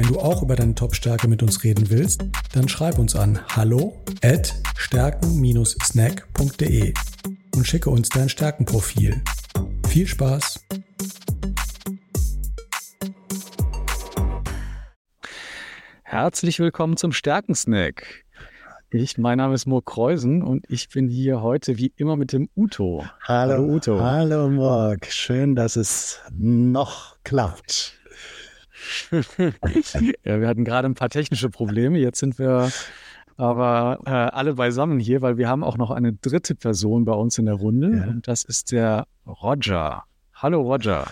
Wenn du auch über deine Top-Stärke mit uns reden willst, dann schreib uns an hallo at stärken-snack.de und schicke uns dein Stärkenprofil. Viel Spaß! Herzlich willkommen zum Stärkensnack. Ich, mein Name ist Murk Kreusen und ich bin hier heute wie immer mit dem Uto. Hallo, Hallo Uto. Hallo Murk. Schön, dass es noch klappt. ja, wir hatten gerade ein paar technische Probleme. Jetzt sind wir aber äh, alle beisammen hier, weil wir haben auch noch eine dritte Person bei uns in der Runde ja. und das ist der Roger. Hallo Roger.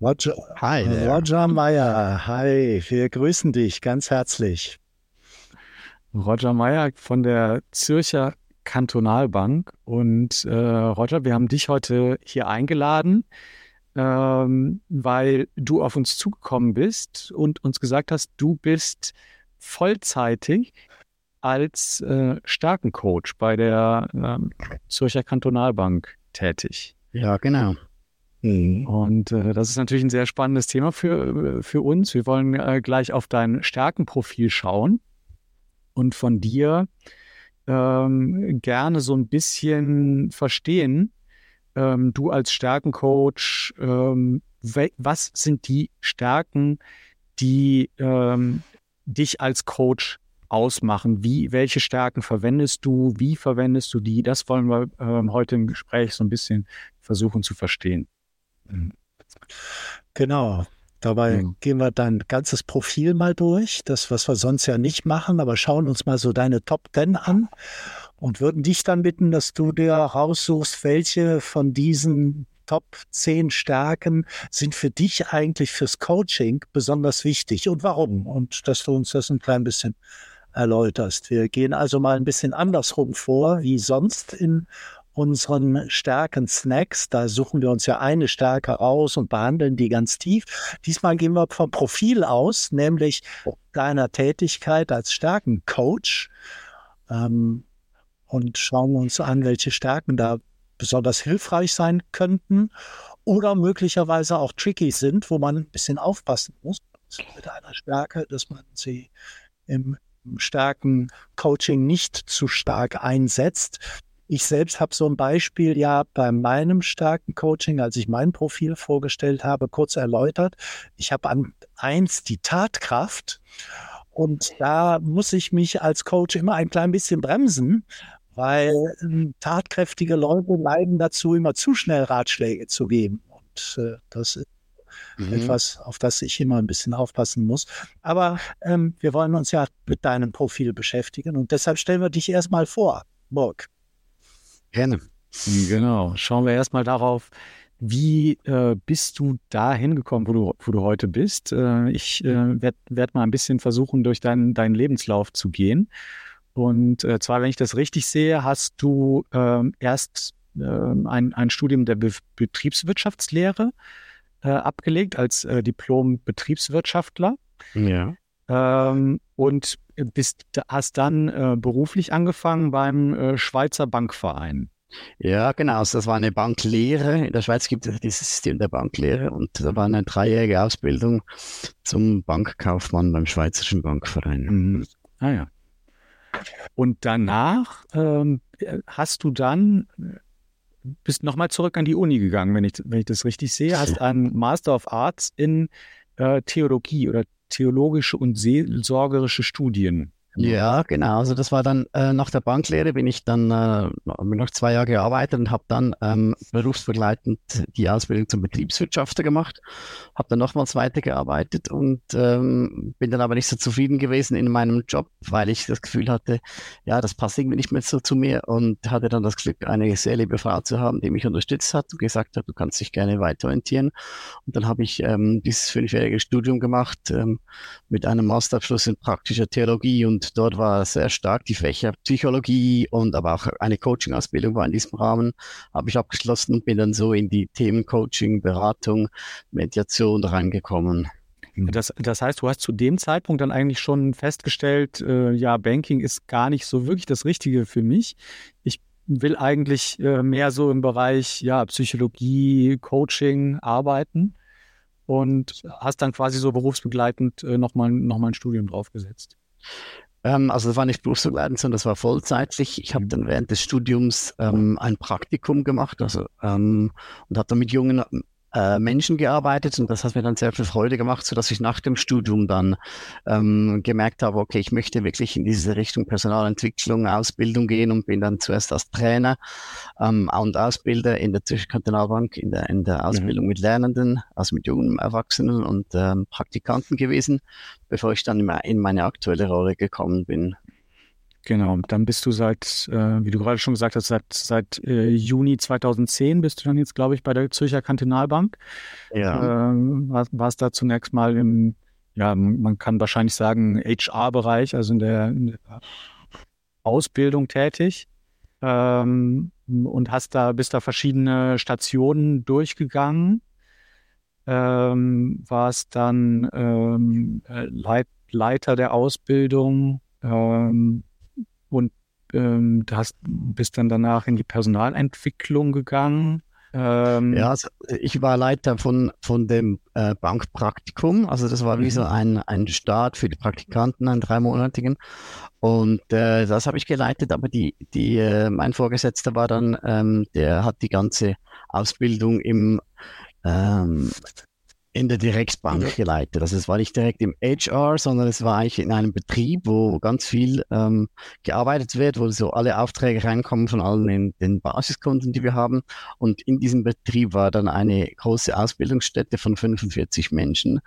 Roger. Hi. There. Roger Meyer. Hi. Wir grüßen dich ganz herzlich. Roger Meyer von der Zürcher Kantonalbank. Und äh, Roger, wir haben dich heute hier eingeladen, ähm, weil du auf uns zugekommen bist und uns gesagt hast, du bist vollzeitig als äh, Stärkencoach bei der äh, Zürcher Kantonalbank tätig. Ja, genau. Mhm. Und äh, das ist natürlich ein sehr spannendes Thema für, für uns. Wir wollen äh, gleich auf dein Stärkenprofil schauen und von dir ähm, gerne so ein bisschen verstehen, ähm, du als Stärkencoach, ähm, was sind die Stärken, die ähm, dich als Coach ausmachen? Wie, welche Stärken verwendest du? Wie verwendest du die? Das wollen wir ähm, heute im Gespräch so ein bisschen versuchen zu verstehen. Genau. Dabei mhm. gehen wir dein ganzes Profil mal durch, das, was wir sonst ja nicht machen, aber schauen uns mal so deine Top 10 an und würden dich dann bitten, dass du dir raussuchst, welche von diesen Top 10 Stärken sind für dich eigentlich fürs Coaching besonders wichtig und warum? Und dass du uns das ein klein bisschen erläuterst. Wir gehen also mal ein bisschen andersrum vor, wie sonst in unseren Stärken-Snacks. Da suchen wir uns ja eine Stärke raus und behandeln die ganz tief. Diesmal gehen wir vom Profil aus, nämlich deiner Tätigkeit als Stärkencoach. Ähm, und schauen uns an, welche Stärken da besonders hilfreich sein könnten oder möglicherweise auch tricky sind, wo man ein bisschen aufpassen muss mit einer Stärke, dass man sie im Stärken-Coaching nicht zu stark einsetzt. Ich selbst habe so ein Beispiel ja bei meinem starken Coaching, als ich mein Profil vorgestellt habe, kurz erläutert. Ich habe an eins die Tatkraft und da muss ich mich als Coach immer ein klein bisschen bremsen, weil äh, tatkräftige Leute leiden dazu, immer zu schnell Ratschläge zu geben. Und äh, das ist mhm. etwas, auf das ich immer ein bisschen aufpassen muss. Aber ähm, wir wollen uns ja mit deinem Profil beschäftigen und deshalb stellen wir dich erstmal vor, Burg. Gerne. Genau. Schauen wir erstmal darauf, wie äh, bist du da hingekommen, wo du, wo du heute bist? Äh, ich äh, werde werd mal ein bisschen versuchen, durch deinen, deinen Lebenslauf zu gehen. Und äh, zwar, wenn ich das richtig sehe, hast du ähm, erst ähm, ein, ein Studium der Be Betriebswirtschaftslehre äh, abgelegt als äh, Diplom-Betriebswirtschaftler. Ja. Ähm, und bist, hast dann äh, beruflich angefangen beim äh, Schweizer Bankverein. Ja, genau. Also das war eine Banklehre. In der Schweiz gibt es dieses System der Banklehre und da war eine dreijährige Ausbildung zum Bankkaufmann beim Schweizerischen Bankverein. Mhm. Ah ja. Und danach ähm, hast du dann bist nochmal zurück an die Uni gegangen, wenn ich, wenn ich das richtig sehe, hast einen Master of Arts in äh, Theologie oder theologische und seelsorgerische Studien. Ja, genau. Also das war dann äh, nach der Banklehre bin ich dann äh, noch zwei Jahre gearbeitet und habe dann ähm, berufsbegleitend die Ausbildung zum Betriebswirtschafter gemacht, habe dann nochmals weitergearbeitet und ähm, bin dann aber nicht so zufrieden gewesen in meinem Job, weil ich das Gefühl hatte, ja, das passt irgendwie nicht mehr so zu mir und hatte dann das Glück, eine sehr liebe Frau zu haben, die mich unterstützt hat und gesagt hat, du kannst dich gerne weiterorientieren. Und dann habe ich ähm, dieses fünfjährige Studium gemacht ähm, mit einem Masterabschluss in praktischer Theologie und dort war sehr stark die Fächer Psychologie und aber auch eine Coaching-Ausbildung war in diesem Rahmen, habe ich abgeschlossen und bin dann so in die Themen Coaching, Beratung, Mediation reingekommen. Das, das heißt, du hast zu dem Zeitpunkt dann eigentlich schon festgestellt, äh, ja, Banking ist gar nicht so wirklich das Richtige für mich. Ich will eigentlich äh, mehr so im Bereich ja, Psychologie, Coaching arbeiten und hast dann quasi so berufsbegleitend äh, nochmal noch mal ein Studium draufgesetzt. Ähm, also das war nicht berufsbegleitend, sondern das war vollzeitlich. Ich habe dann während des Studiums ähm, ein Praktikum gemacht also, ähm, und habe dann mit jungen äh, Menschen gearbeitet und das hat mir dann sehr viel Freude gemacht, so dass ich nach dem Studium dann ähm, gemerkt habe, okay, ich möchte wirklich in diese Richtung Personalentwicklung, Ausbildung gehen und bin dann zuerst als Trainer ähm, und Ausbilder in der Zwischenkantonalbank in der, in der. Ausbildung mhm. mit Lernenden, also mit jungen Erwachsenen und ähm, Praktikanten gewesen, bevor ich dann in meine aktuelle Rolle gekommen bin. Genau, dann bist du seit, äh, wie du gerade schon gesagt hast, seit, seit äh, Juni 2010 bist du dann jetzt, glaube ich, bei der Zürcher Kantonalbank. Ja. Äh, warst, warst da zunächst mal im, ja, man kann wahrscheinlich sagen, HR-Bereich, also in der, in der, Ausbildung tätig. Ähm, und hast da, bist da verschiedene Stationen durchgegangen. Ähm, warst dann ähm, äh, Leit, Leiter der Ausbildung, ähm, und ähm, du hast, bist dann danach in die Personalentwicklung gegangen. Ähm, ja, also ich war Leiter von, von dem äh, Bankpraktikum. Also das war wie so mhm. ein, ein Start für die Praktikanten, einen dreimonatigen. Und äh, das habe ich geleitet, aber die, die, äh, mein Vorgesetzter war dann, ähm, der hat die ganze Ausbildung im ähm, in der Direktbank ja. geleitet. Also es war nicht direkt im HR, sondern es war eigentlich in einem Betrieb, wo ganz viel ähm, gearbeitet wird, wo so alle Aufträge reinkommen von allen den, den Basiskunden, die wir haben. Und in diesem Betrieb war dann eine große Ausbildungsstätte von 45 Menschen.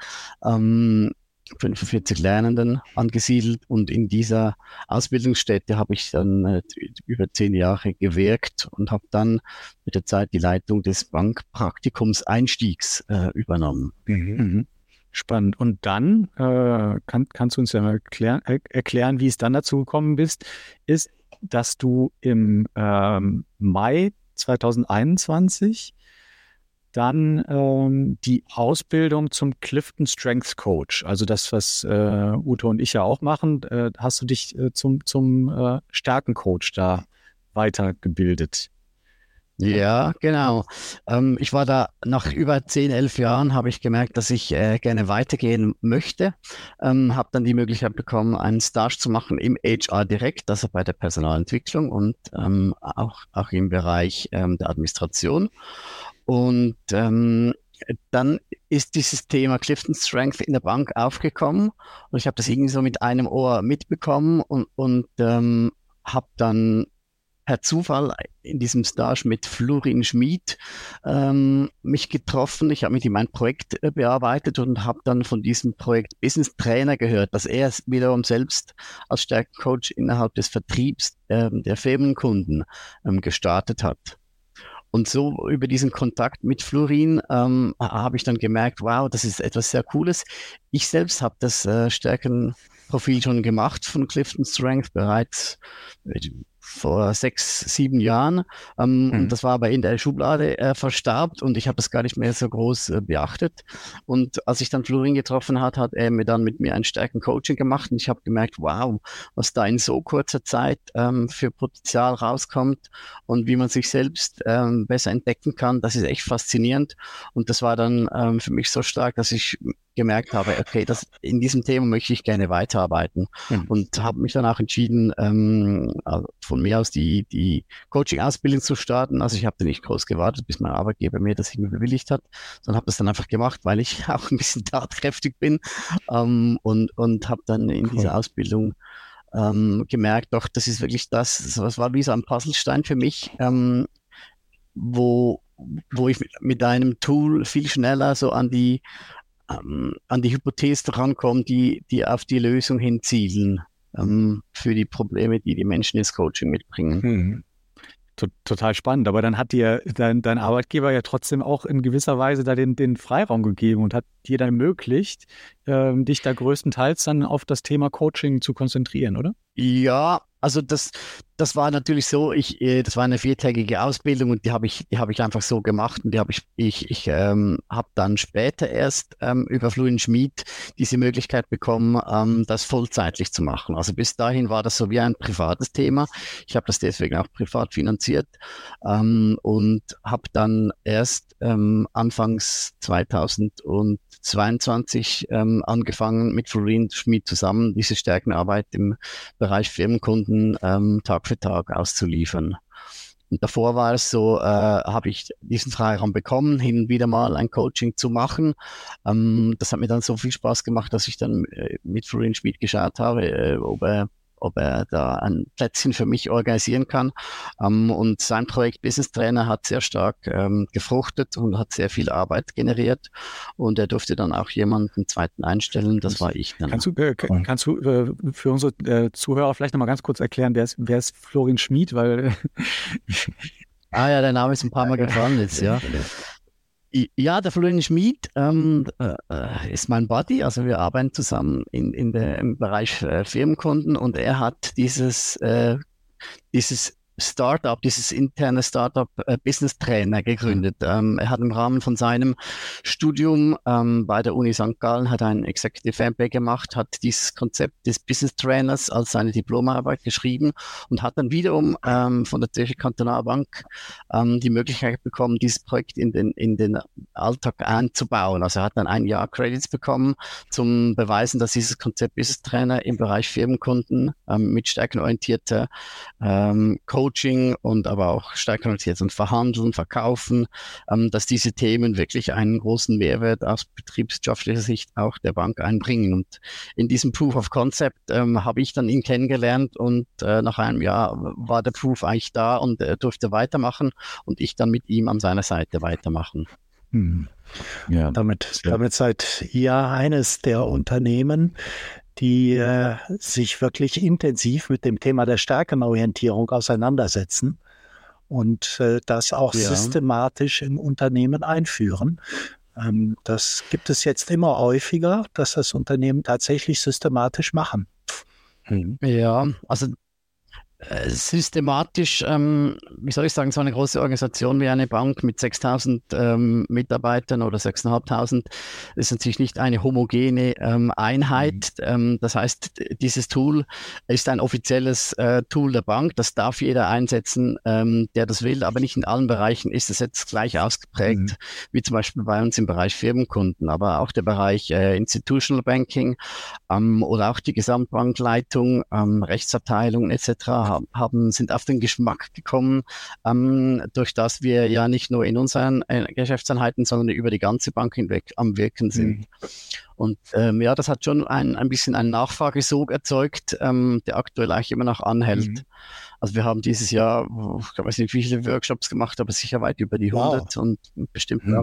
Ähm, 45 Lernenden angesiedelt und in dieser Ausbildungsstätte habe ich dann äh, über zehn Jahre gewirkt und habe dann mit der Zeit die Leitung des Bankpraktikums Einstiegs äh, übernommen. Mhm. Mhm. Spannend. Und dann äh, kann, kannst du uns ja mal erklären, erklären, wie es dann dazu gekommen bist, ist, dass du im ähm, Mai 2021 dann ähm, die Ausbildung zum Clifton Strength Coach, also das, was äh, Ute und ich ja auch machen, äh, hast du dich äh, zum, zum äh, Stärkencoach da weitergebildet. Ja, genau. Ähm, ich war da nach über 10, 11 Jahren, habe ich gemerkt, dass ich äh, gerne weitergehen möchte. Ähm, habe dann die Möglichkeit bekommen, einen Stage zu machen im HR direkt, also bei der Personalentwicklung und ähm, auch, auch im Bereich ähm, der Administration. Und ähm, dann ist dieses Thema Clifton Strength in der Bank aufgekommen und ich habe das irgendwie so mit einem Ohr mitbekommen und, und ähm, habe dann per Zufall in diesem Stage mit Florin Schmid ähm, mich getroffen. Ich habe mit ihm ein Projekt äh, bearbeitet und habe dann von diesem Projekt Business Trainer gehört, dass er wiederum selbst als Stärkencoach innerhalb des Vertriebs ähm, der Firmenkunden ähm, gestartet hat. Und so über diesen Kontakt mit Florin ähm, habe ich dann gemerkt, wow, das ist etwas sehr Cooles. Ich selbst habe das äh, Stärkenprofil schon gemacht von Clifton Strength bereits äh, vor sechs, sieben Jahren. Ähm, mhm. Das war aber in der Schublade äh, verstarbt und ich habe das gar nicht mehr so groß äh, beachtet. Und als ich dann Florin getroffen hat, hat er mir dann mit mir ein Stärken-Coaching gemacht und ich habe gemerkt, wow, was da in so kurzer Zeit ähm, für Potenzial rauskommt und wie man sich selbst ähm, besser entdecken kann, das ist echt faszinierend. Und das war dann ähm, für mich so stark, dass ich gemerkt habe, okay, das, in diesem Thema möchte ich gerne weiterarbeiten mhm. und habe mich dann auch entschieden, ähm, also von mir aus die, die Coaching-Ausbildung zu starten. Also ich habe nicht groß gewartet, bis mein Arbeitgeber mir das irgendwie bewilligt hat, sondern habe das dann einfach gemacht, weil ich auch ein bisschen tatkräftig bin ähm, und, und habe dann in dieser Ausbildung ähm, gemerkt, doch, das ist wirklich das, das war wie so ein Puzzlestein für mich, ähm, wo, wo ich mit, mit einem Tool viel schneller so an die ähm, an die Hypothese rankommen, die, die auf die Lösung hinzielen ähm, für die Probleme, die die Menschen ins Coaching mitbringen. Hm. total spannend. Aber dann hat dir dein, dein, Arbeitgeber ja trotzdem auch in gewisser Weise da den, den Freiraum gegeben und hat dir dann ermöglicht, äh, dich da größtenteils dann auf das Thema Coaching zu konzentrieren, oder? Ja, also das, das war natürlich so, ich, äh, das war eine viertägige Ausbildung und die habe ich, die habe ich einfach so gemacht und die habe ich, ich, ich ähm, habe dann später erst ähm, über Fluent Schmied diese Möglichkeit bekommen, ähm, das vollzeitlich zu machen. Also bis dahin war das so wie ein privates Thema. Ich habe das deswegen auch privat finanziert ähm, und habe dann erst ähm, anfangs 2022 ähm, angefangen mit Florin Schmied zusammen diese Stärkenarbeit im Bereich Firmenkunden ähm, Tag für Tag auszuliefern. Und davor war es so, äh, habe ich diesen Freiraum bekommen, hin und wieder mal ein Coaching zu machen. Ähm, das hat mir dann so viel Spaß gemacht, dass ich dann äh, mit Florian Schmid geschaut habe, äh, ob er ob er da ein Plätzchen für mich organisieren kann. Ähm, und sein Projekt Business Trainer hat sehr stark ähm, gefruchtet und hat sehr viel Arbeit generiert. Und er durfte dann auch jemanden zweiten einstellen. Das war ich dann. Kannst du, äh, kannst du äh, für unsere äh, Zuhörer vielleicht nochmal ganz kurz erklären, wer ist, wer ist Florian Schmid? Weil ah ja, der Name ist ein paar Mal gefallen jetzt, ja. Ja, der Florian Schmid ähm, äh, ist mein Buddy. Also wir arbeiten zusammen in, in der, im Bereich äh, Firmenkunden und er hat dieses, äh, dieses Startup, dieses interne Startup äh, Business Trainer gegründet. Ähm, er hat im Rahmen von seinem Studium ähm, bei der Uni St. Gallen hat ein Executive MBA gemacht, hat dieses Konzept des Business Trainers als seine Diplomarbeit geschrieben und hat dann wiederum ähm, von der Zürcher Kantonalbank ähm, die Möglichkeit bekommen, dieses Projekt in den, in den Alltag einzubauen. Also er hat dann ein Jahr Credits bekommen zum Beweisen, dass dieses Konzept Business Trainer im Bereich Firmenkunden ähm, mit stärkenorientierter ähm, Code Coaching und aber auch stärkerorientiert und Verhandeln, Verkaufen, ähm, dass diese Themen wirklich einen großen Mehrwert aus betriebswirtschaftlicher Sicht auch der Bank einbringen. Und in diesem Proof of Concept ähm, habe ich dann ihn kennengelernt und äh, nach einem Jahr war der Proof eigentlich da und er durfte weitermachen und ich dann mit ihm an seiner Seite weitermachen. Hm. Ja. Damit, damit seid ihr eines der Unternehmen, die äh, sich wirklich intensiv mit dem Thema der Stärkenorientierung auseinandersetzen und äh, das auch ja. systematisch im Unternehmen einführen. Ähm, das gibt es jetzt immer häufiger, dass das Unternehmen tatsächlich systematisch machen. Ja, also systematisch, ähm, wie soll ich sagen, so eine große Organisation wie eine Bank mit 6000 ähm, Mitarbeitern oder 6.500 ist natürlich nicht eine homogene ähm, Einheit. Mhm. Ähm, das heißt, dieses Tool ist ein offizielles äh, Tool der Bank. Das darf jeder einsetzen, ähm, der das will, aber nicht in allen Bereichen ist es jetzt gleich ausgeprägt, mhm. wie zum Beispiel bei uns im Bereich Firmenkunden, aber auch der Bereich äh, Institutional Banking ähm, oder auch die Gesamtbankleitung, Rechtsabteilung etc haben, sind auf den Geschmack gekommen, ähm, durch das wir ja nicht nur in unseren äh, Geschäftseinheiten, sondern über die ganze Bank hinweg am Wirken sind. Mhm. Und ähm, ja, das hat schon ein, ein bisschen einen Nachfragesog erzeugt, ähm, der aktuell eigentlich immer noch anhält. Mhm. Also wir haben dieses Jahr, ich weiß nicht, wie viele Workshops gemacht, aber sicher weit über die 100 wow. und bestimmt ja.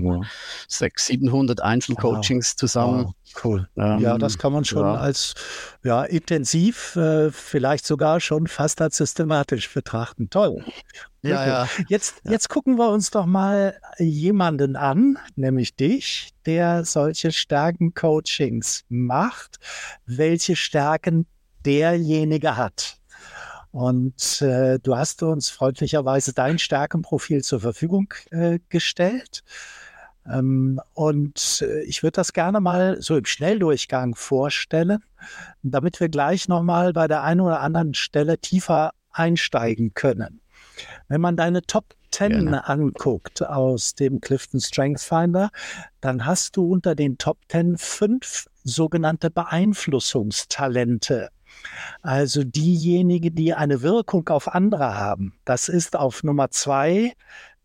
600, 700 Einzelcoachings wow. zusammen. Wow. Cool. Ähm, ja, das kann man schon ja. als ja, intensiv, äh, vielleicht sogar schon fast als systematisch betrachten. Toll. Ja, ja. Jetzt, jetzt gucken wir uns doch mal jemanden an, nämlich dich, der solche Stärken-Coachings macht, welche Stärken derjenige hat. Und äh, du hast uns freundlicherweise dein Stärkenprofil zur Verfügung äh, gestellt. Ähm, und äh, ich würde das gerne mal so im Schnelldurchgang vorstellen, damit wir gleich nochmal bei der einen oder anderen Stelle tiefer einsteigen können. Wenn man deine Top 10 Gerne. anguckt aus dem Clifton Strength Finder, dann hast du unter den Top 10 fünf sogenannte Beeinflussungstalente also diejenigen, die eine Wirkung auf andere haben. Das ist auf Nummer zwei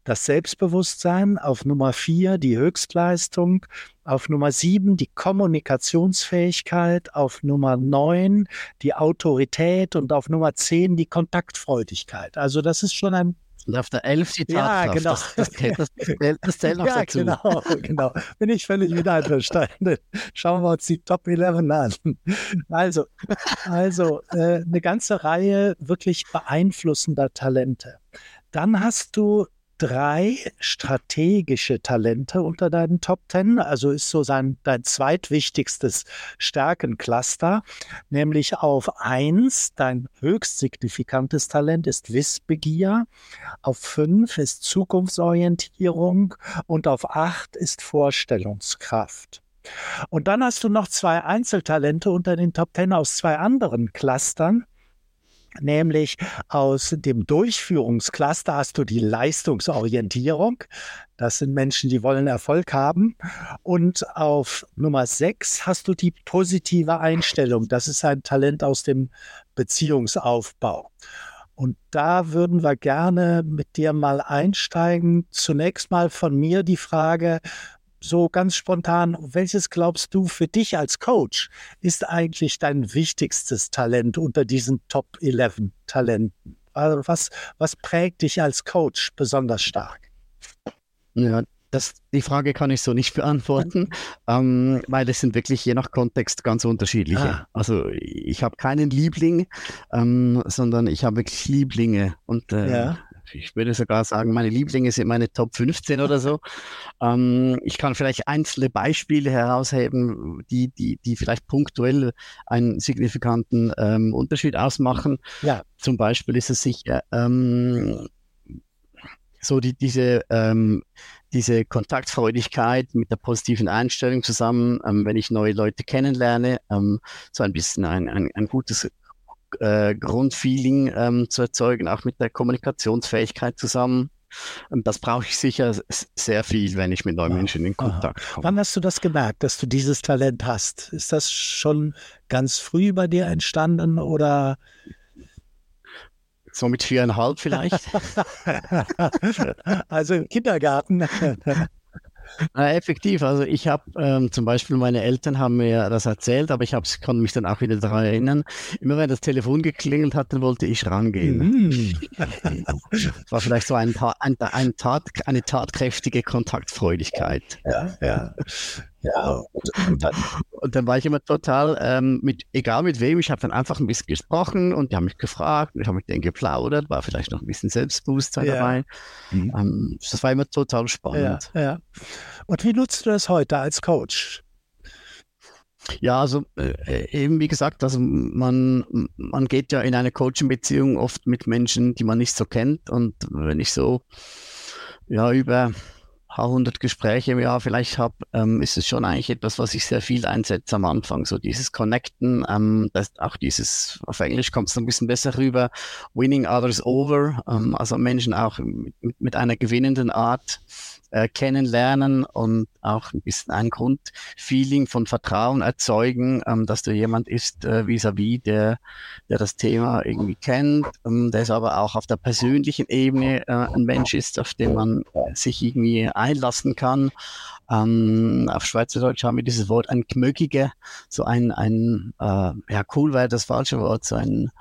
das Selbstbewusstsein, auf Nummer vier die Höchstleistung, auf Nummer sieben die Kommunikationsfähigkeit, auf Nummer neun die Autorität und auf Nummer zehn die Kontaktfreudigkeit. Also das ist schon ein und auf der 11 die Tatkraft. Ja, genau. Das, das, das, das, das zählt noch ja, dazu. Genau, genau. Bin ich völlig wieder einverstanden. Schauen wir uns die Top 11 an. Also, also äh, eine ganze Reihe wirklich beeinflussender Talente. Dann hast du drei strategische Talente unter deinen Top Ten. Also ist so sein, dein zweitwichtigstes Stärkencluster, nämlich auf eins, dein höchst signifikantes Talent ist Wissbegier, auf fünf ist Zukunftsorientierung und auf acht ist Vorstellungskraft. Und dann hast du noch zwei Einzeltalente unter den Top Ten aus zwei anderen Clustern nämlich aus dem Durchführungscluster hast du die Leistungsorientierung. Das sind Menschen, die wollen Erfolg haben. Und auf Nummer sechs hast du die positive Einstellung. Das ist ein Talent aus dem Beziehungsaufbau. Und da würden wir gerne mit dir mal einsteigen. Zunächst mal von mir die Frage, so ganz spontan, welches glaubst du für dich als Coach ist eigentlich dein wichtigstes Talent unter diesen Top 11 Talenten? Also was, was prägt dich als Coach besonders stark? Ja, das, die Frage kann ich so nicht beantworten, ähm, weil es sind wirklich je nach Kontext ganz unterschiedliche. Ah. Also ich habe keinen Liebling, ähm, sondern ich habe wirklich Lieblinge. Und äh, ja ich würde sogar sagen, meine Lieblinge sind meine Top 15 oder so. Ähm, ich kann vielleicht einzelne Beispiele herausheben, die, die, die vielleicht punktuell einen signifikanten ähm, Unterschied ausmachen. Ja. Zum Beispiel ist es sicher ähm, so die, diese, ähm, diese Kontaktfreudigkeit mit der positiven Einstellung zusammen, ähm, wenn ich neue Leute kennenlerne, ähm, so ein bisschen ein, ein, ein gutes äh, Grundfeeling ähm, zu erzeugen, auch mit der Kommunikationsfähigkeit zusammen. Und das brauche ich sicher sehr viel, wenn ich mit neuen Menschen in Kontakt komme. Wann hast du das gemerkt, dass du dieses Talent hast? Ist das schon ganz früh bei dir entstanden oder? So mit viereinhalb vielleicht. also im Kindergarten. Äh, effektiv. Also ich habe ähm, zum Beispiel, meine Eltern haben mir das erzählt, aber ich konnte mich dann auch wieder daran erinnern. Immer wenn das Telefon geklingelt hat, dann wollte ich rangehen. Mm. war vielleicht so ein, ein, ein Tat, eine tatkräftige Kontaktfreudigkeit. Ja, ja. Ja, und, und, dann, und dann war ich immer total, ähm, mit, egal mit wem, ich habe dann einfach ein bisschen gesprochen und die haben mich gefragt, ich habe mit denen geplaudert, war vielleicht noch ein bisschen Selbstbewusstsein ja. dabei. Mhm. Ähm, das war immer total spannend. Ja, ja. Und wie nutzt du das heute als Coach? Ja, also äh, eben wie gesagt, also man, man geht ja in eine Coaching-Beziehung oft mit Menschen, die man nicht so kennt. Und wenn ich so ja über paar hundert Gespräche im Jahr vielleicht habe, ähm, ist es schon eigentlich etwas, was ich sehr viel einsetze am Anfang. So dieses Connecten, ähm, das, auch dieses, auf Englisch kommt es ein bisschen besser rüber, winning others over, ähm, also Menschen auch mit, mit einer gewinnenden Art äh, kennenlernen und auch ein bisschen ein Grundfeeling von Vertrauen erzeugen, ähm, dass du jemand ist äh, vis-à-vis, -vis, der, der das Thema irgendwie kennt, ähm, der ist aber auch auf der persönlichen Ebene äh, ein Mensch ist, auf den man sich irgendwie einlassen kann. Ähm, auf Schweizerdeutsch haben wir dieses Wort ein Gmögiger, so ein, ein äh, ja cool wäre das falsche Wort, so ein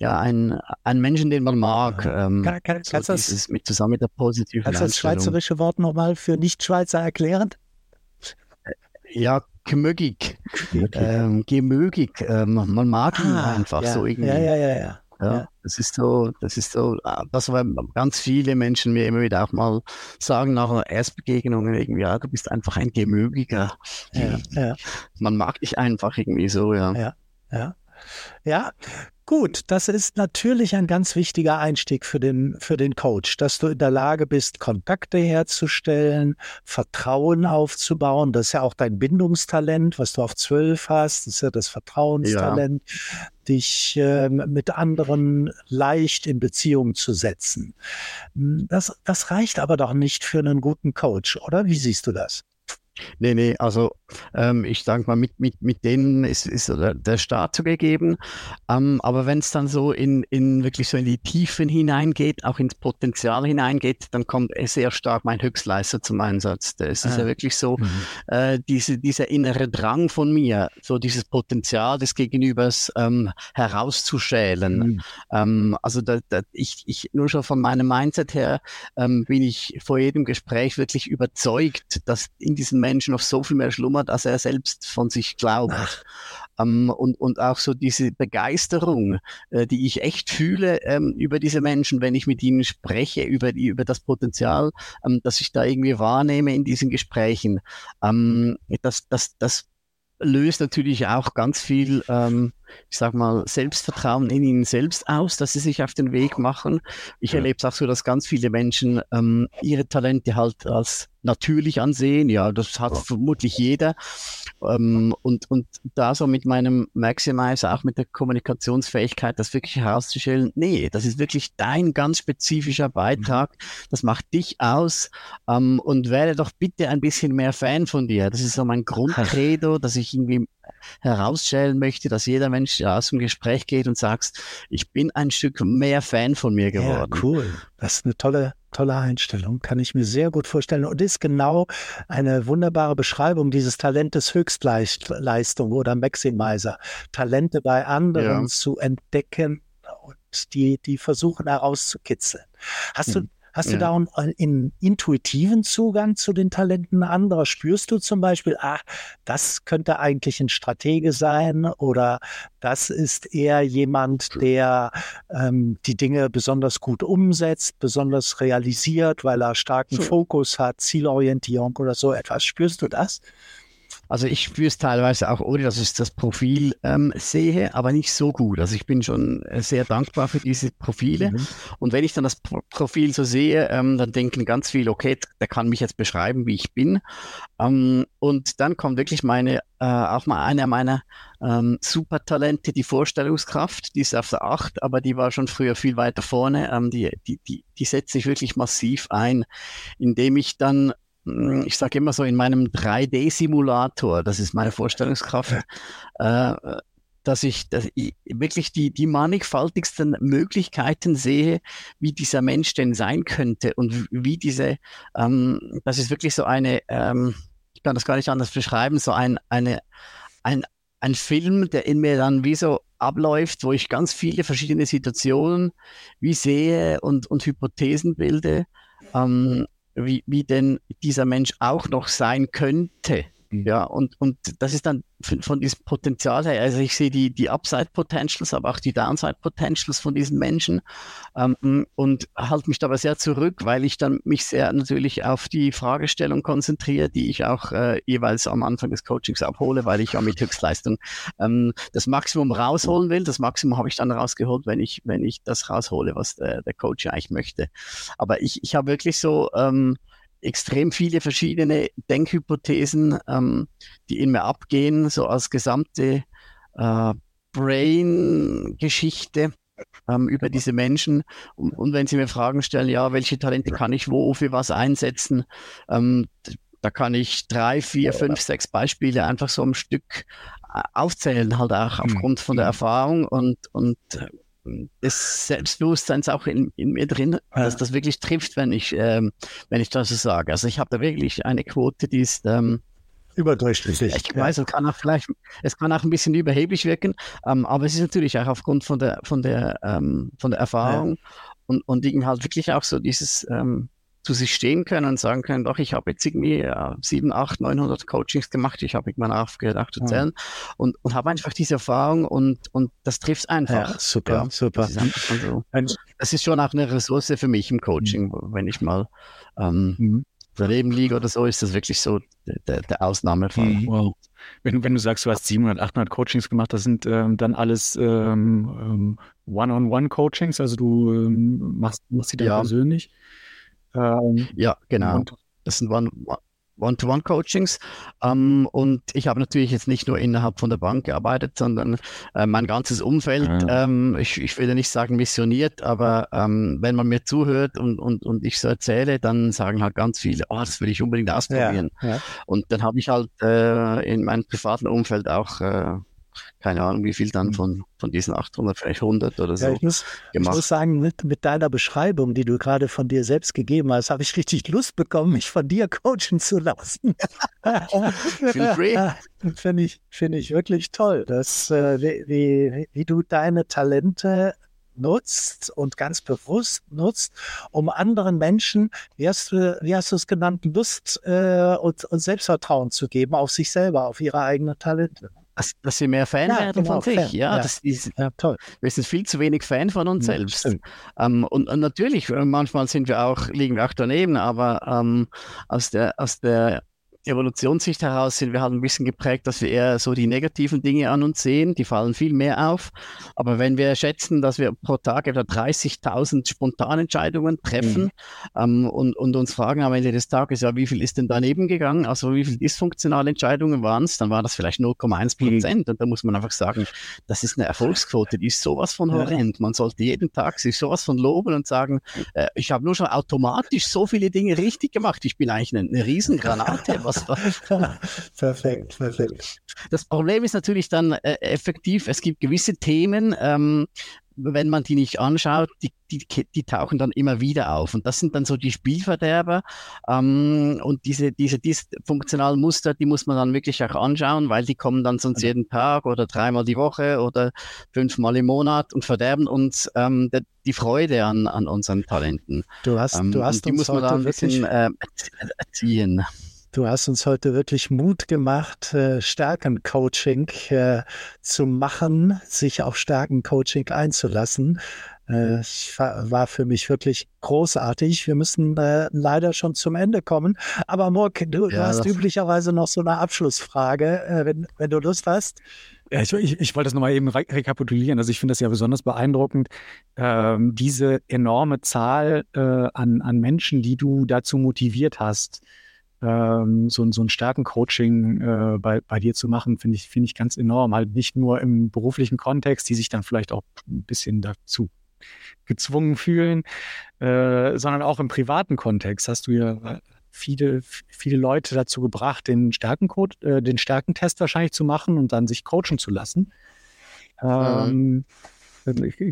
ja, ein, ein Menschen, den man mag. Ähm, kann, kann, so kannst dieses, das, mit zusammen mit der positiven Kannst du das schweizerische Wort nochmal für Nicht-Schweizer erklären? Ja, gemögig. Ähm, gemögig. Ähm, man mag ihn ah, einfach ja, so irgendwie. Ja, ja, ja, ja. Ja, das ist so, das ist so, ah, das war ganz viele Menschen mir immer wieder auch mal sagen nach einer Erstbegegnung irgendwie, ja, du bist einfach ein Gemögiger. Ja, ja. Man mag dich einfach irgendwie so, ja. Ja, ja. Ja, Gut, das ist natürlich ein ganz wichtiger Einstieg für den, für den Coach, dass du in der Lage bist, Kontakte herzustellen, Vertrauen aufzubauen. Das ist ja auch dein Bindungstalent, was du auf zwölf hast. Das ist ja das Vertrauenstalent, ja. dich äh, mit anderen leicht in Beziehung zu setzen. Das, das reicht aber doch nicht für einen guten Coach, oder? Wie siehst du das? Nee, nee, also ähm, ich sage mal, mit, mit, mit denen ist, ist der Start so gegeben. Ähm, aber wenn es dann so in, in wirklich so in die Tiefen hineingeht, auch ins Potenzial hineingeht, dann kommt sehr stark mein Höchstleister zum Einsatz. Es ist ah. ja wirklich so, mhm. äh, diese, dieser innere Drang von mir, so dieses Potenzial des Gegenübers ähm, herauszuschälen. Mhm. Ähm, also da, da, ich, ich nur schon von meinem Mindset her ähm, bin ich vor jedem Gespräch wirklich überzeugt, dass in diesem Menschen noch so viel mehr schlummert, als er selbst von sich glaubt. ähm, und, und auch so diese Begeisterung, äh, die ich echt fühle ähm, über diese Menschen, wenn ich mit ihnen spreche, über, die, über das Potenzial, ähm, das ich da irgendwie wahrnehme in diesen Gesprächen. Ähm, das, das, das löst natürlich auch ganz viel, ähm, ich sag mal, Selbstvertrauen in ihnen selbst aus, dass sie sich auf den Weg machen. Ich ja. erlebe es auch so, dass ganz viele Menschen ähm, ihre Talente halt als natürlich ansehen. Ja, das hat ja. vermutlich jeder. Ähm, und, und da so mit meinem Maximizer, auch mit der Kommunikationsfähigkeit, das wirklich herauszustellen, nee, das ist wirklich dein ganz spezifischer Beitrag. Das macht dich aus. Ähm, und werde doch bitte ein bisschen mehr Fan von dir. Das ist so mein Grundcredo, dass ich irgendwie herausstellen möchte, dass jeder Mensch aus dem Gespräch geht und sagt, ich bin ein Stück mehr Fan von mir geworden. Ja, cool. Das ist eine tolle, tolle Einstellung. Kann ich mir sehr gut vorstellen. Und ist genau eine wunderbare Beschreibung dieses Talentes Höchstleistung oder Maximizer. Talente bei anderen ja. zu entdecken und die, die versuchen herauszukitzeln. Hast hm. du Hast ja. du da einen, einen, intuitiven Zugang zu den Talenten anderer? Spürst du zum Beispiel, ah, das könnte eigentlich ein Stratege sein oder das ist eher jemand, der ähm, die Dinge besonders gut umsetzt, besonders realisiert, weil er starken Fokus hat, Zielorientierung oder so etwas. Spürst du das? Also ich spüre es teilweise auch, ohne dass ich das Profil ähm, sehe, aber nicht so gut. Also ich bin schon äh, sehr dankbar für diese Profile. Mhm. Und wenn ich dann das Pro Profil so sehe, ähm, dann denken ganz viele, okay, der kann mich jetzt beschreiben, wie ich bin. Ähm, und dann kommt wirklich meine, äh, auch mal einer meiner ähm, Supertalente, die Vorstellungskraft, die ist auf der Acht, aber die war schon früher viel weiter vorne. Ähm, die, die, die, die setzt sich wirklich massiv ein, indem ich dann ich sage immer so, in meinem 3D-Simulator, das ist meine Vorstellungskraft, äh, dass ich, dass ich wirklich die, die mannigfaltigsten Möglichkeiten sehe, wie dieser Mensch denn sein könnte und wie diese, ähm, das ist wirklich so eine, ähm, ich kann das gar nicht anders beschreiben, so ein, eine, ein, ein Film, der in mir dann wie so abläuft, wo ich ganz viele verschiedene Situationen wie sehe und, und Hypothesen bilde. Ähm, wie, wie denn dieser Mensch auch noch sein könnte. Mhm. Ja, und, und das ist dann von diesem Potenzial her, also ich sehe die, die Upside-Potentials, aber auch die Downside-Potentials von diesen Menschen ähm, und halte mich dabei sehr zurück, weil ich dann mich sehr natürlich auf die Fragestellung konzentriere, die ich auch äh, jeweils am Anfang des Coachings abhole, weil ich ja mit Höchstleistung ähm, das Maximum rausholen will. Das Maximum habe ich dann rausgeholt, wenn ich, wenn ich das raushole, was der, der Coach eigentlich möchte. Aber ich, ich habe wirklich so ähm, extrem viele verschiedene Denkhypothesen, ähm, die in mir abgehen, so als gesamte äh, Brain-Geschichte ähm, über diese Menschen. Und, und, wenn Sie mir Fragen stellen, ja, welche Talente kann ich wo für was einsetzen, ähm, da kann ich drei, vier, fünf, sechs Beispiele einfach so am Stück äh, aufzählen, halt auch hm. aufgrund von der Erfahrung und, und äh, des Selbstbewusstseins auch in, in mir drin, dass das wirklich trifft, wenn ich, ähm, wenn ich das so sage. Also ich habe da wirklich eine Quote, die ist ähm, überdurchschnittlich. Ich weiß, es kann auch vielleicht, es kann auch ein bisschen überheblich wirken, ähm, aber es ist natürlich auch aufgrund von der, von der, ähm, von der Erfahrung ja. und, und irgendwie halt wirklich auch so dieses, zu sich stehen können und sagen können, doch, ich habe jetzt irgendwie ja, 7, 8, 900 Coachings gemacht, ich habe irgendwann aufgehört auch zu zählen ja. und, und habe einfach diese Erfahrung und, und das trifft einfach. Ja, super, ja, super. Das ist, so. das ist, schon auch eine Ressource für mich im Coaching, mhm. wenn ich mal ähm, mhm. daneben liege oder so, ist das wirklich so der, der Ausnahmefall. Mhm. Wow. Wenn, wenn du sagst, du hast 700, 800 Coachings gemacht, das sind ähm, dann alles ähm, ähm One-on-One-Coachings, also du ähm, machst, machst sie dann persönlich? Ähm, ja, genau. Das sind One, One-to-One-Coachings. Ähm, und ich habe natürlich jetzt nicht nur innerhalb von der Bank gearbeitet, sondern äh, mein ganzes Umfeld, ja. ähm, ich, ich will ja nicht sagen missioniert, aber ähm, wenn man mir zuhört und, und, und ich so erzähle, dann sagen halt ganz viele, oh, das will ich unbedingt ausprobieren. Ja, ja. Und dann habe ich halt äh, in meinem privaten Umfeld auch äh, keine Ahnung, wie viel dann hm. von, von diesen 800, vielleicht 100 oder so ja, ich muss, gemacht. Ich muss sagen, mit, mit deiner Beschreibung, die du gerade von dir selbst gegeben hast, habe ich richtig Lust bekommen, mich von dir coachen zu lassen. Feel free. Finde ich, finde ich wirklich toll, dass, äh, wie, wie, wie du deine Talente nutzt und ganz bewusst nutzt, um anderen Menschen, wie hast du, wie hast du es genannt, Lust äh, und, und Selbstvertrauen zu geben auf sich selber, auf ihre eigenen Talente. Dass, dass sie mehr Fan ja, werden genau, von sich. Ja, ja. Das ist, ja, toll. Wir sind viel zu wenig Fan von uns selbst. Ähm, und, und, natürlich, äh, manchmal sind wir auch, liegen wir auch daneben, aber ähm, aus der, aus der Evolutionssicht heraus sind wir halt ein bisschen geprägt, dass wir eher so die negativen Dinge an uns sehen. Die fallen viel mehr auf. Aber wenn wir schätzen, dass wir pro Tag etwa 30.000 Spontanentscheidungen treffen mhm. ähm, und, und uns fragen am Ende des Tages, ja, wie viel ist denn daneben gegangen? Also wie viele dysfunktionale Entscheidungen waren es? Dann war das vielleicht 0,1 Prozent. Mhm. Und da muss man einfach sagen, das ist eine Erfolgsquote, die ist sowas von horrend. Man sollte jeden Tag sich sowas von loben und sagen, äh, ich habe nur schon automatisch so viele Dinge richtig gemacht. Ich bin eigentlich eine, eine Riesengranate was perfekt, perfekt. Das Problem ist natürlich dann äh, effektiv, es gibt gewisse Themen, ähm, wenn man die nicht anschaut, die, die, die, tauchen dann immer wieder auf. Und das sind dann so die Spielverderber. Ähm, und diese, diese dysfunktionalen Muster, die muss man dann wirklich auch anschauen, weil die kommen dann sonst jeden Tag oder dreimal die Woche oder fünfmal im Monat und verderben uns ähm, die, die Freude an, an unseren Talenten. Du hast, ähm, du hast die muss man dann ein bisschen äh, erziehen. Du hast uns heute wirklich Mut gemacht, äh, Stärkencoaching äh, zu machen, sich auf Stärkencoaching einzulassen. Äh, war für mich wirklich großartig. Wir müssen äh, leider schon zum Ende kommen. Aber Mork, du, ja, hast üblicherweise noch so eine Abschlussfrage, äh, wenn, wenn du Lust hast. Ja, ich, ich, ich wollte das nochmal eben re rekapitulieren. Also ich finde das ja besonders beeindruckend, ähm, diese enorme Zahl äh, an, an Menschen, die du dazu motiviert hast, ähm, so, so ein Stärkencoaching äh, bei, bei dir zu machen, finde ich, finde ich ganz enorm. Halt nicht nur im beruflichen Kontext, die sich dann vielleicht auch ein bisschen dazu gezwungen fühlen, äh, sondern auch im privaten Kontext hast du ja viele, viele Leute dazu gebracht, den, Stärkencode, äh, den Stärkentest wahrscheinlich zu machen und dann sich coachen zu lassen. Ähm, mhm.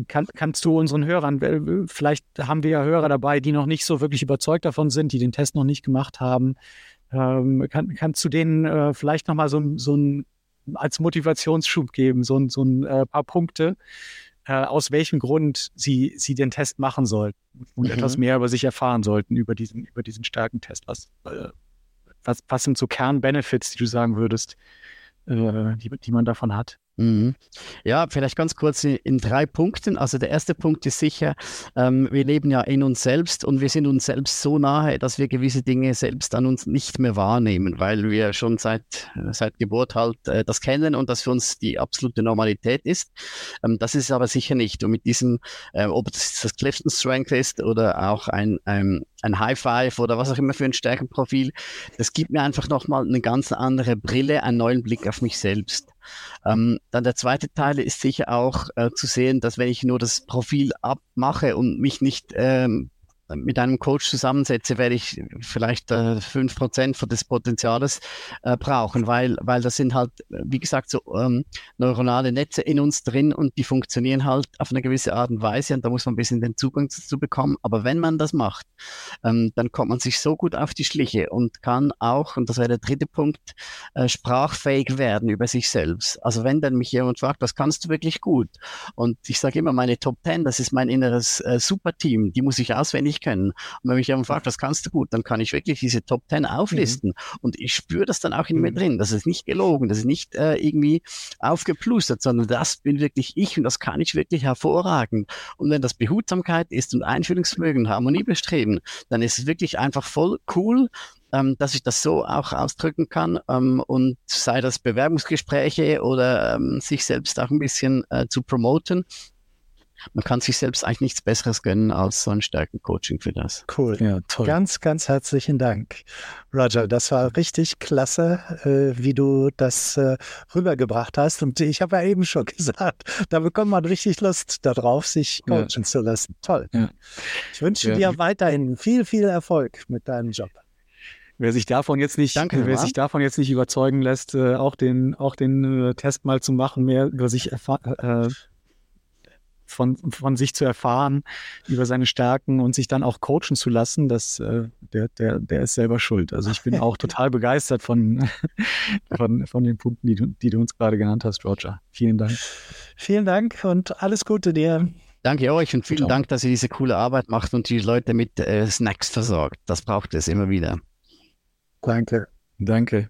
Kann, kannst du unseren Hörern, vielleicht haben wir ja Hörer dabei, die noch nicht so wirklich überzeugt davon sind, die den Test noch nicht gemacht haben. Ähm, kann, kannst du denen äh, vielleicht nochmal so, so ein als Motivationsschub geben, so, so ein äh, paar Punkte, äh, aus welchem Grund sie, sie den Test machen sollten und mhm. etwas mehr über sich erfahren sollten, über diesen, über diesen starken Test. Was, äh, was, was sind so Kernbenefits, die du sagen würdest, äh, die, die man davon hat? Mhm. Ja, vielleicht ganz kurz in, in, drei Punkten. Also der erste Punkt ist sicher, ähm, wir leben ja in uns selbst und wir sind uns selbst so nahe, dass wir gewisse Dinge selbst an uns nicht mehr wahrnehmen, weil wir schon seit, seit Geburt halt äh, das kennen und das für uns die absolute Normalität ist. Ähm, das ist aber sicher nicht. Und mit diesem, äh, ob das das Clifton Strength ist oder auch ein, ein, ein High Five oder was auch immer für ein Stärkenprofil, das gibt mir einfach nochmal eine ganz andere Brille, einen neuen Blick auf mich selbst. Ähm, dann der zweite Teil ist sicher auch äh, zu sehen, dass wenn ich nur das Profil abmache und mich nicht ähm, mit einem Coach zusammensetze, werde ich vielleicht äh, fünf äh, Prozent des Potenziales äh, brauchen, weil, weil das sind halt, wie gesagt, so ähm, neuronale Netze in uns drin und die funktionieren halt auf eine gewisse Art und Weise und da muss man ein bisschen den Zugang dazu bekommen. Aber wenn man das macht, ähm, dann kommt man sich so gut auf die Schliche und kann auch, und das wäre der dritte Punkt, äh, sprachfähig werden über sich selbst. Also wenn dann mich jemand fragt, was kannst du wirklich gut? Und ich sage immer, meine Top Ten, das ist mein inneres äh, Superteam, die muss ich auswendig nicht können. Und wenn mich jemand fragt, was kannst du gut, dann kann ich wirklich diese Top 10 auflisten. Mhm. Und ich spüre das dann auch in mir mhm. drin. Das ist nicht gelogen, das ist nicht äh, irgendwie aufgeplustert, sondern das bin wirklich ich und das kann ich wirklich hervorragend. Und wenn das Behutsamkeit ist und Einfühlungsvermögen, Harmoniebestreben, dann ist es wirklich einfach voll cool, ähm, dass ich das so auch ausdrücken kann ähm, und sei das Bewerbungsgespräche oder ähm, sich selbst auch ein bisschen äh, zu promoten, man kann sich selbst eigentlich nichts Besseres gönnen als so ein Stärkencoaching für das. Cool. Ja, toll. Ganz, ganz herzlichen Dank. Roger, das war richtig klasse, äh, wie du das äh, rübergebracht hast. Und ich habe ja eben schon gesagt, da bekommt man richtig Lust darauf, sich coachen ja. zu lassen. Toll. Ja. Ich wünsche dir weiterhin viel, viel Erfolg mit deinem Job. Wer sich davon jetzt nicht, Danke, wer sich davon jetzt nicht überzeugen lässt, äh, auch den, auch den äh, Test mal zu machen, mehr über sich erfahren, äh, von, von sich zu erfahren, über seine Stärken und sich dann auch coachen zu lassen, das, äh, der, der, der ist selber schuld. Also ich bin auch total begeistert von, von, von den Punkten, die du, die du uns gerade genannt hast, Roger. Vielen Dank. Vielen Dank und alles Gute dir. Danke euch und vielen Dank, dass ihr diese coole Arbeit macht und die Leute mit äh, Snacks versorgt. Das braucht es immer wieder. Danke. Danke.